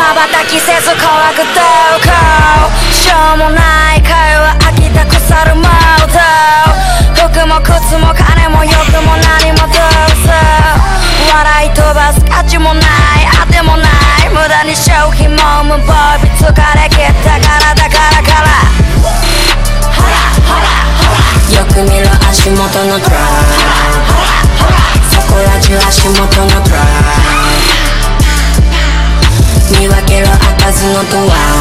瞬きせず怖くどうこうしょうもない会話飽きた腐るモード服も靴も金も欲も何もどうぞ笑い飛ばす価値もない。あてもない。無駄に消費も無防備疲れ切ったからだからからよく見ろ足元のドラ。イそこら中足元のドラずのドア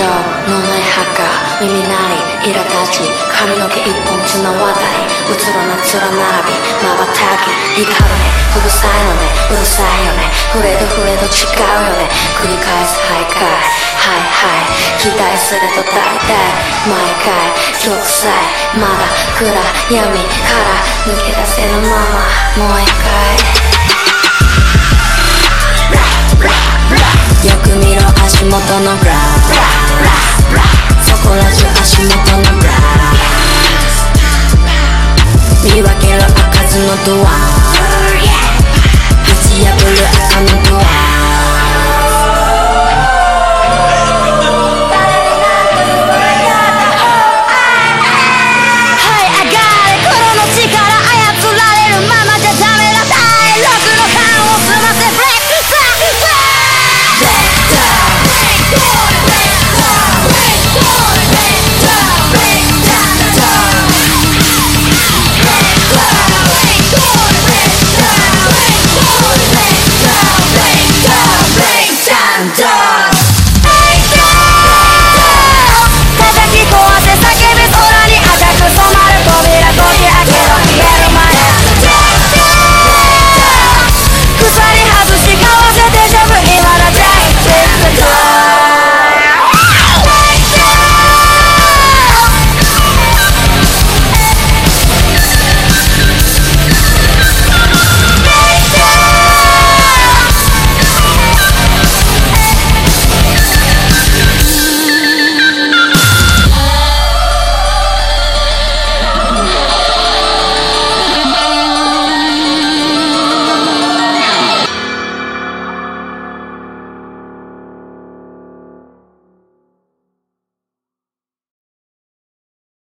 情脳内ハッカー耳鳴り苛立ち髪の毛一本綱渡りうつろな面並びまばたき。光るね。うるさいのね。うるさいよね。触れど触れど違うよね。繰り返す。徘徊はいはい。期待すると大体毎回玉砕まだ暗闇から抜け出せぬままもう一回。よく見ろ足元のグラフ。そらず足元のブラ見分ける開かずのドア。打ち破る